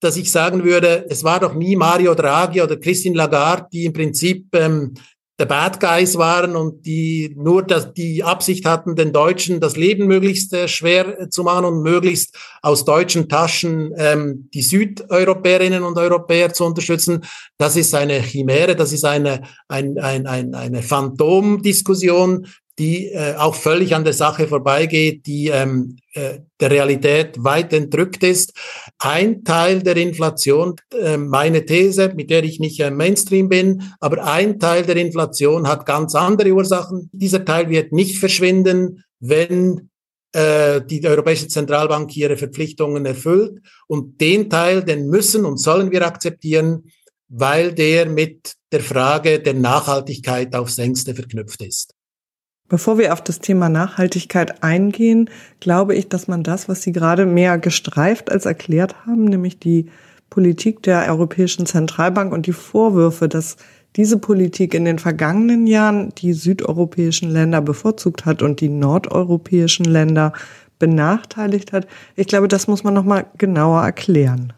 dass ich sagen würde, es war doch nie Mario Draghi oder Christine Lagarde, die im Prinzip ähm, der Bad Guys waren und die nur das, die Absicht hatten, den Deutschen das Leben möglichst äh, schwer zu machen und möglichst aus deutschen Taschen ähm, die Südeuropäerinnen und Europäer zu unterstützen. Das ist eine Chimäre, das ist eine, ein, ein, ein, eine Phantomdiskussion, die äh, auch völlig an der Sache vorbeigeht, die ähm, äh, der Realität weit entrückt ist. Ein Teil der Inflation, äh, meine These, mit der ich nicht äh, Mainstream bin, aber ein Teil der Inflation hat ganz andere Ursachen. Dieser Teil wird nicht verschwinden, wenn äh, die Europäische Zentralbank ihre Verpflichtungen erfüllt. Und den Teil, den müssen und sollen wir akzeptieren, weil der mit der Frage der Nachhaltigkeit aufs engste verknüpft ist. Bevor wir auf das Thema Nachhaltigkeit eingehen, glaube ich, dass man das, was Sie gerade mehr gestreift als erklärt haben, nämlich die Politik der Europäischen Zentralbank und die Vorwürfe, dass diese Politik in den vergangenen Jahren die südeuropäischen Länder bevorzugt hat und die nordeuropäischen Länder benachteiligt hat. Ich glaube, das muss man noch mal genauer erklären.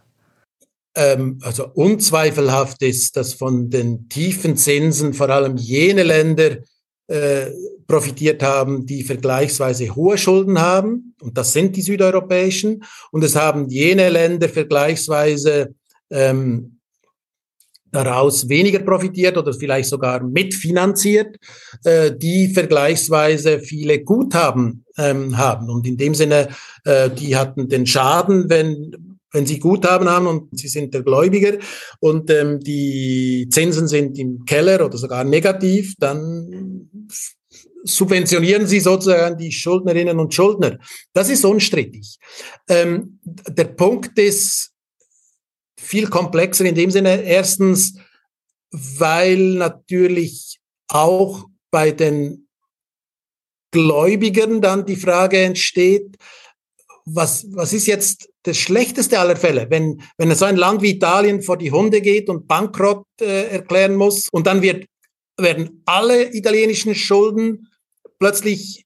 Ähm, also unzweifelhaft ist, dass von den tiefen Zinsen vor allem jene Länder äh, profitiert haben, die vergleichsweise hohe Schulden haben, und das sind die südeuropäischen, und es haben jene Länder vergleichsweise ähm, daraus weniger profitiert oder vielleicht sogar mitfinanziert, äh, die vergleichsweise viele Guthaben ähm, haben. Und in dem Sinne, äh, die hatten den Schaden, wenn wenn Sie Guthaben haben und Sie sind der Gläubiger. Und ähm, die Zinsen sind im Keller oder sogar negativ, dann subventionieren Sie sozusagen die Schuldnerinnen und Schuldner. Das ist unstrittig. Ähm, der Punkt ist viel komplexer in dem Sinne. Erstens, weil natürlich auch bei den Gläubigern dann die Frage entsteht, was, was ist jetzt das schlechteste aller Fälle, wenn, wenn so ein Land wie Italien vor die Hunde geht und Bankrott äh, erklären muss und dann wird, werden alle italienischen Schulden plötzlich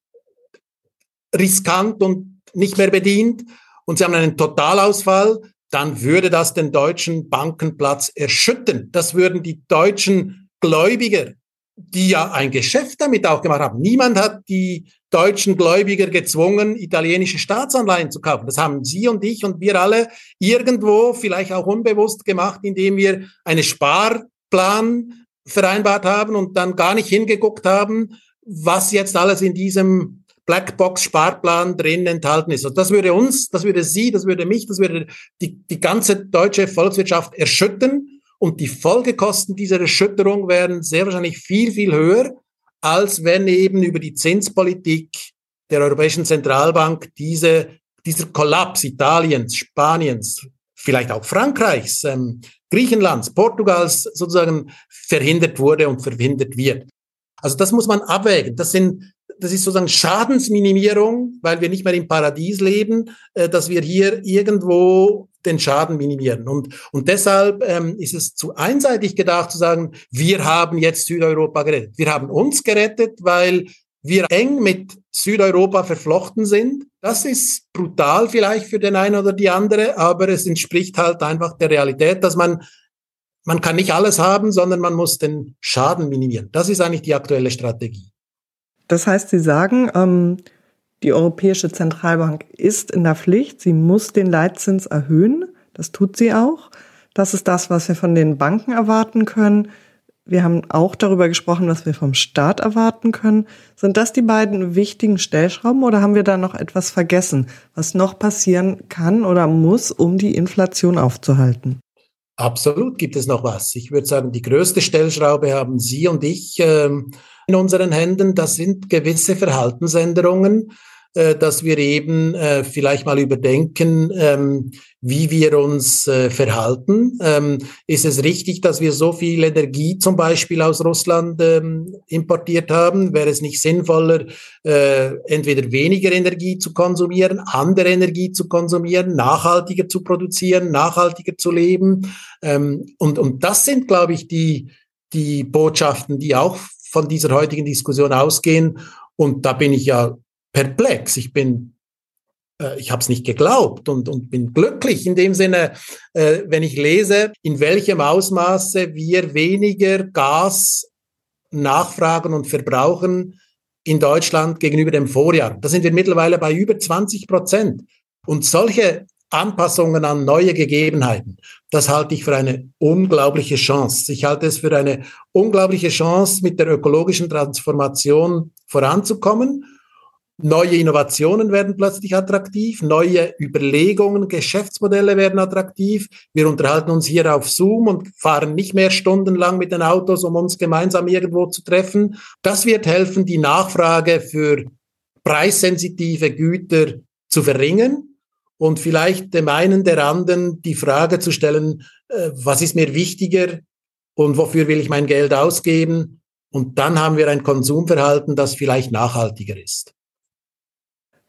riskant und nicht mehr bedient und sie haben einen Totalausfall, dann würde das den deutschen Bankenplatz erschüttern. Das würden die deutschen Gläubiger, die ja ein Geschäft damit auch gemacht haben. Niemand hat die deutschen Gläubiger gezwungen, italienische Staatsanleihen zu kaufen. Das haben Sie und ich und wir alle irgendwo vielleicht auch unbewusst gemacht, indem wir eine Sparplan vereinbart haben und dann gar nicht hingeguckt haben, was jetzt alles in diesem Blackbox-Sparplan drin enthalten ist. Und das würde uns, das würde Sie, das würde mich, das würde die, die ganze deutsche Volkswirtschaft erschüttern. Und die Folgekosten dieser Erschütterung wären sehr wahrscheinlich viel, viel höher, als wenn eben über die Zinspolitik der Europäischen Zentralbank diese, dieser Kollaps Italiens, Spaniens, vielleicht auch Frankreichs, ähm, Griechenlands, Portugals sozusagen verhindert wurde und verhindert wird. Also das muss man abwägen. Das sind das ist sozusagen Schadensminimierung, weil wir nicht mehr im Paradies leben, äh, dass wir hier irgendwo den Schaden minimieren. Und, und deshalb ähm, ist es zu einseitig gedacht zu sagen, wir haben jetzt Südeuropa gerettet. Wir haben uns gerettet, weil wir eng mit Südeuropa verflochten sind. Das ist brutal vielleicht für den einen oder die andere, aber es entspricht halt einfach der Realität, dass man man kann nicht alles haben, sondern man muss den Schaden minimieren. Das ist eigentlich die aktuelle Strategie. Das heißt, Sie sagen, ähm, die Europäische Zentralbank ist in der Pflicht, sie muss den Leitzins erhöhen. Das tut sie auch. Das ist das, was wir von den Banken erwarten können. Wir haben auch darüber gesprochen, was wir vom Staat erwarten können. Sind das die beiden wichtigen Stellschrauben oder haben wir da noch etwas vergessen, was noch passieren kann oder muss, um die Inflation aufzuhalten? Absolut gibt es noch was. Ich würde sagen, die größte Stellschraube haben Sie und ich ähm, in unseren Händen. Das sind gewisse Verhaltensänderungen, dass wir eben äh, vielleicht mal überdenken, ähm, wie wir uns äh, verhalten. Ähm, ist es richtig, dass wir so viel Energie zum Beispiel aus Russland ähm, importiert haben? Wäre es nicht sinnvoller, äh, entweder weniger Energie zu konsumieren, andere Energie zu konsumieren, nachhaltiger zu produzieren, nachhaltiger zu leben? Und, und das sind, glaube ich, die, die Botschaften, die auch von dieser heutigen Diskussion ausgehen. Und da bin ich ja perplex. Ich bin, äh, ich habe es nicht geglaubt und, und bin glücklich in dem Sinne, äh, wenn ich lese, in welchem Ausmaße wir weniger Gas nachfragen und verbrauchen in Deutschland gegenüber dem Vorjahr. Da sind wir mittlerweile bei über 20 Prozent. Und solche Anpassungen an neue Gegebenheiten. Das halte ich für eine unglaubliche Chance. Ich halte es für eine unglaubliche Chance, mit der ökologischen Transformation voranzukommen. Neue Innovationen werden plötzlich attraktiv, neue Überlegungen, Geschäftsmodelle werden attraktiv. Wir unterhalten uns hier auf Zoom und fahren nicht mehr stundenlang mit den Autos, um uns gemeinsam irgendwo zu treffen. Das wird helfen, die Nachfrage für preissensitive Güter zu verringern und vielleicht dem einen der anderen die Frage zu stellen, äh, was ist mir wichtiger und wofür will ich mein Geld ausgeben? Und dann haben wir ein Konsumverhalten, das vielleicht nachhaltiger ist.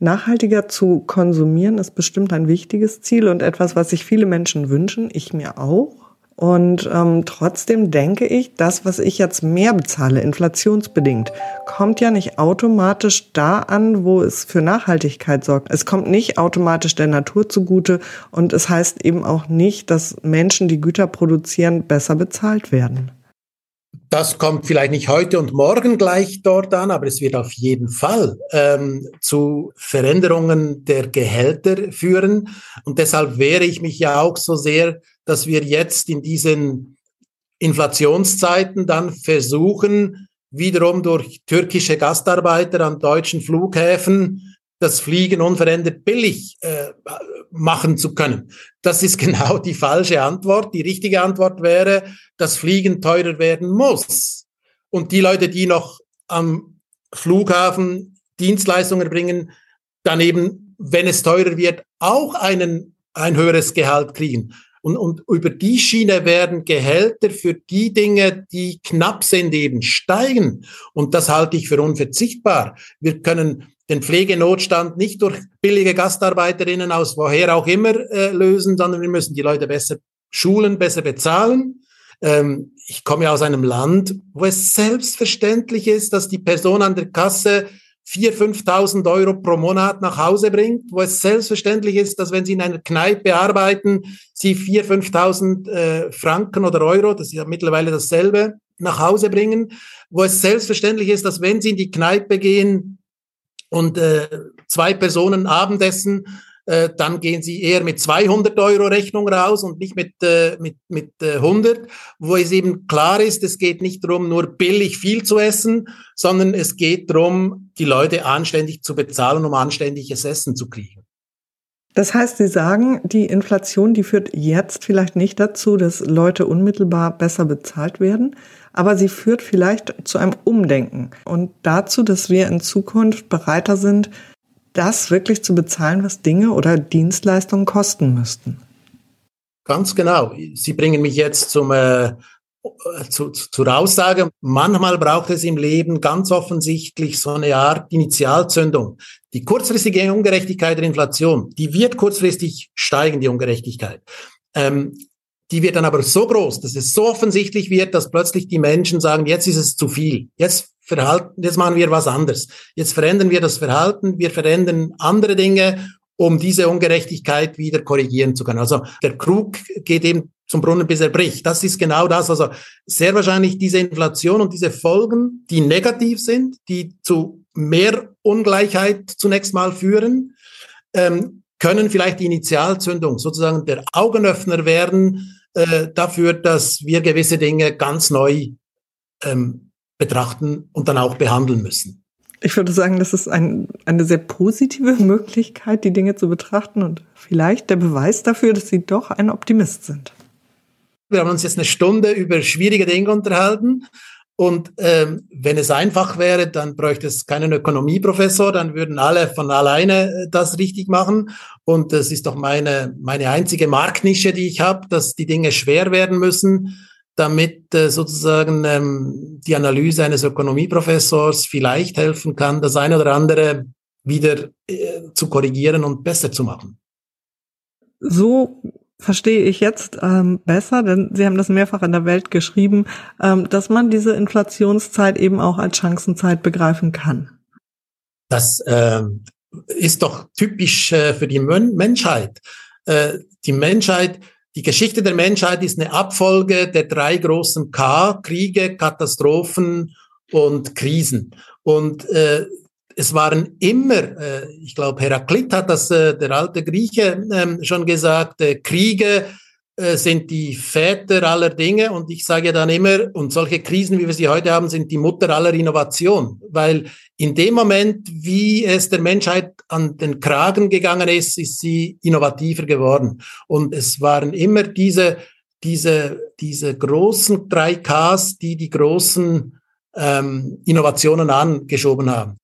Nachhaltiger zu konsumieren ist bestimmt ein wichtiges Ziel und etwas, was sich viele Menschen wünschen, ich mir auch. Und ähm, trotzdem denke ich, das, was ich jetzt mehr bezahle, inflationsbedingt, kommt ja nicht automatisch da an, wo es für Nachhaltigkeit sorgt. Es kommt nicht automatisch der Natur zugute und es heißt eben auch nicht, dass Menschen, die Güter produzieren, besser bezahlt werden. Das kommt vielleicht nicht heute und morgen gleich dort an, aber es wird auf jeden Fall ähm, zu Veränderungen der Gehälter führen. Und deshalb wehre ich mich ja auch so sehr dass wir jetzt in diesen Inflationszeiten dann versuchen, wiederum durch türkische Gastarbeiter an deutschen Flughäfen das Fliegen unverändert billig äh, machen zu können. Das ist genau die falsche Antwort. Die richtige Antwort wäre, dass Fliegen teurer werden muss. Und die Leute, die noch am Flughafen Dienstleistungen erbringen, dann eben, wenn es teurer wird, auch einen, ein höheres Gehalt kriegen. Und, und über die Schiene werden Gehälter für die Dinge, die knapp sind, eben steigen. Und das halte ich für unverzichtbar. Wir können den Pflegenotstand nicht durch billige Gastarbeiterinnen aus woher auch immer äh, lösen, sondern wir müssen die Leute besser schulen, besser bezahlen. Ähm, ich komme aus einem Land, wo es selbstverständlich ist, dass die Person an der Kasse 4.000, 5.000 Euro pro Monat nach Hause bringt, wo es selbstverständlich ist, dass wenn Sie in einer Kneipe arbeiten, Sie 4.000, 5.000 äh, Franken oder Euro, das ist ja mittlerweile dasselbe, nach Hause bringen, wo es selbstverständlich ist, dass wenn Sie in die Kneipe gehen und äh, zwei Personen Abendessen äh, dann gehen sie eher mit 200 Euro Rechnung raus und nicht mit, äh, mit, mit äh, 100, wo es eben klar ist, es geht nicht darum, nur billig viel zu essen, sondern es geht darum, die Leute anständig zu bezahlen, um anständiges Essen zu kriegen. Das heißt, Sie sagen, die Inflation, die führt jetzt vielleicht nicht dazu, dass Leute unmittelbar besser bezahlt werden, aber sie führt vielleicht zu einem Umdenken und dazu, dass wir in Zukunft bereiter sind, das wirklich zu bezahlen, was Dinge oder Dienstleistungen kosten müssten. Ganz genau. Sie bringen mich jetzt zum, äh, zu, zur Aussage, manchmal braucht es im Leben ganz offensichtlich so eine Art Initialzündung. Die kurzfristige Ungerechtigkeit der Inflation, die wird kurzfristig steigen, die Ungerechtigkeit. Ähm, die wird dann aber so groß, dass es so offensichtlich wird, dass plötzlich die Menschen sagen, jetzt ist es zu viel. Jetzt verhalten, jetzt machen wir was anderes. Jetzt verändern wir das Verhalten, wir verändern andere Dinge, um diese Ungerechtigkeit wieder korrigieren zu können. Also der Krug geht eben zum Brunnen, bis er bricht. Das ist genau das. Also sehr wahrscheinlich diese Inflation und diese Folgen, die negativ sind, die zu mehr Ungleichheit zunächst mal führen, ähm, können vielleicht die Initialzündung, sozusagen der Augenöffner werden, äh, dafür, dass wir gewisse Dinge ganz neu ähm, betrachten und dann auch behandeln müssen. Ich würde sagen, das ist ein, eine sehr positive Möglichkeit, die Dinge zu betrachten und vielleicht der Beweis dafür, dass Sie doch ein Optimist sind. Wir haben uns jetzt eine Stunde über schwierige Dinge unterhalten und ähm, wenn es einfach wäre, dann bräuchte es keinen Ökonomieprofessor, dann würden alle von alleine äh, das richtig machen. Und das ist doch meine, meine einzige Marktnische, die ich habe, dass die Dinge schwer werden müssen, damit äh, sozusagen ähm, die Analyse eines Ökonomieprofessors vielleicht helfen kann, das eine oder andere wieder äh, zu korrigieren und besser zu machen. So verstehe ich jetzt ähm, besser, denn Sie haben das mehrfach in der Welt geschrieben, ähm, dass man diese Inflationszeit eben auch als Chancenzeit begreifen kann. Das äh, ist doch typisch äh, für die Men Menschheit. Äh, die Menschheit, die Geschichte der Menschheit ist eine Abfolge der drei großen K, Kriege, Katastrophen und Krisen. Und äh, es waren immer, äh, ich glaube, Heraklit hat das, äh, der alte Grieche, ähm, schon gesagt, äh, Kriege äh, sind die Väter aller Dinge. Und ich sage dann immer, und solche Krisen, wie wir sie heute haben, sind die Mutter aller Innovation. Weil in dem Moment, wie es der Menschheit an den Kragen gegangen ist, ist sie innovativer geworden. Und es waren immer diese, diese, diese großen drei Ks, die die großen ähm, Innovationen angeschoben haben.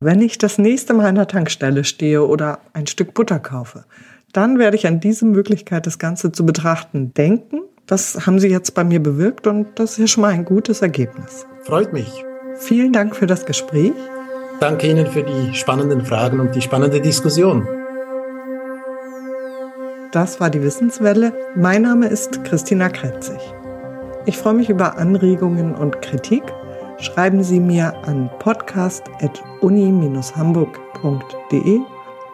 Wenn ich das nächste Mal an der Tankstelle stehe oder ein Stück Butter kaufe, dann werde ich an diese Möglichkeit, das Ganze zu betrachten, denken. Das haben Sie jetzt bei mir bewirkt und das ist ja schon mal ein gutes Ergebnis. Freut mich. Vielen Dank für das Gespräch. Danke Ihnen für die spannenden Fragen und die spannende Diskussion. Das war die Wissenswelle. Mein Name ist Christina Kretzig. Ich freue mich über Anregungen und Kritik schreiben Sie mir an podcast.uni-hamburg.de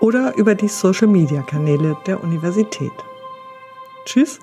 oder über die Social-Media-Kanäle der Universität. Tschüss!